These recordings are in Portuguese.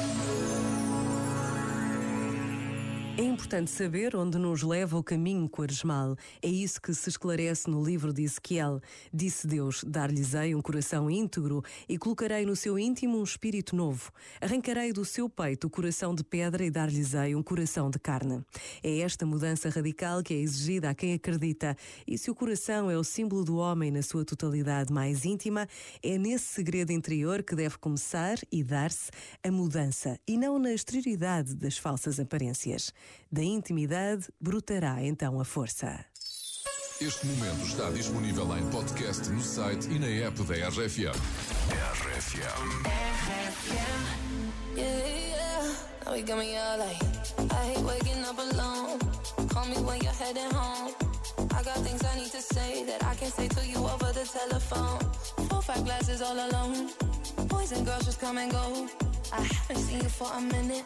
Yeah. É importante saber onde nos leva o caminho quaresmal. É isso que se esclarece no livro de Ezequiel. Disse Deus: Dar-lhes-ei um coração íntegro e colocarei no seu íntimo um espírito novo. Arrancarei do seu peito o coração de pedra e dar-lhes-ei um coração de carne. É esta mudança radical que é exigida a quem acredita. E se o coração é o símbolo do homem na sua totalidade mais íntima, é nesse segredo interior que deve começar e dar-se a mudança e não na exterioridade das falsas aparências. Da intimidade brotará então a força. Este momento está disponível em podcast no site e na app da RFM. RFM. Yeah, yeah. Now we got me all like, I hate waking up alone. Call me when you're heading home. I got things I need to say that I can't say to you over the telephone. Four, five glasses all alone. Boys and girls just come and go. I haven't seen you for a minute.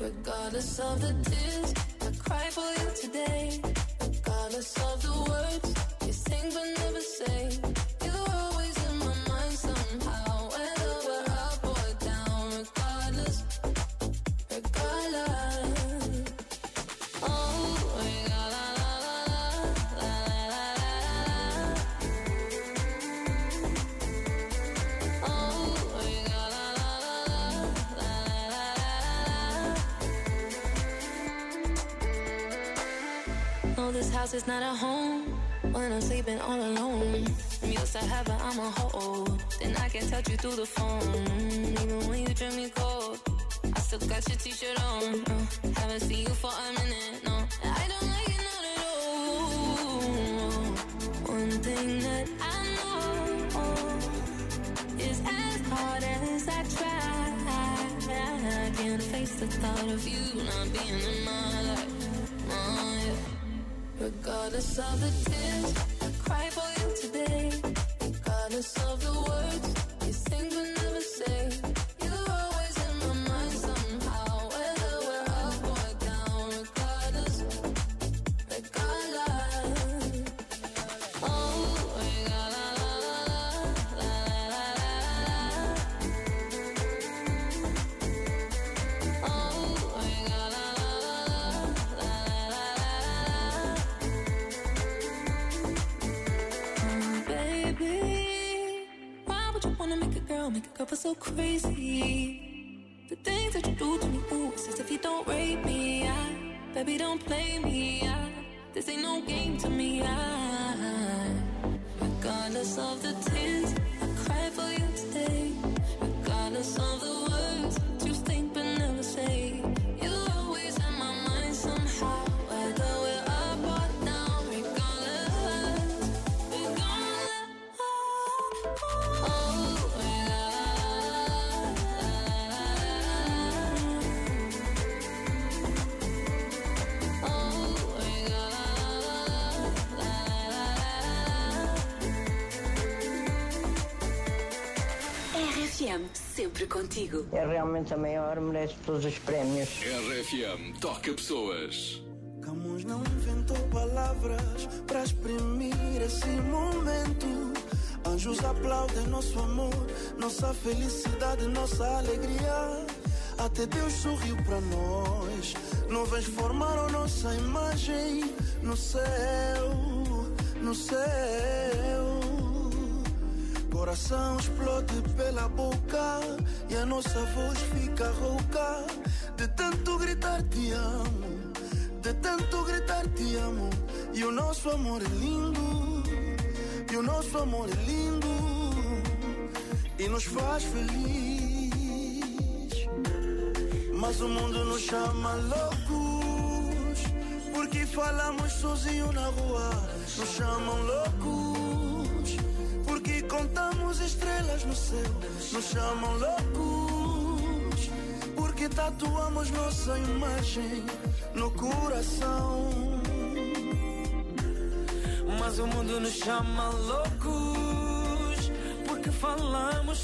Regardless, of the tears No, this house is not a home when I'm sleeping all alone. I'm used to having I'm a hold. Then I can touch you through the phone. Even when you drink me cold, I still got your t-shirt on. Uh, haven't seen you for a minute, no. I don't like it not at all. One thing that I know is as hard as I try, I can't face the thought of you not being in Regardless of the tears I cry for you today, regardless of the words make a feel so crazy? The things that you do to me, ooh, it's as if you don't rape me. I, baby, don't play me. I, this ain't no game to me. I, RFM, sempre contigo. É realmente a maior, merece todos os prémios. RFM toca pessoas. Camus não inventou palavras para exprimir esse momento. Anjos aplaudem nosso amor, nossa felicidade, nossa alegria. Até Deus sorriu para nós. Nuvens formaram nossa imagem no céu, no céu. Coração explode pela boca e a nossa voz fica rouca de tanto gritar te amo, de tanto gritar te amo. E o nosso amor é lindo, e o nosso amor é lindo e nos faz feliz. Mas o mundo nos chama loucos porque falamos sozinho na rua. Nos chamam loucos contamos estrelas no céu. Nos chamam loucos porque tatuamos nossa imagem no coração. Mas o mundo nos chama loucos porque falamos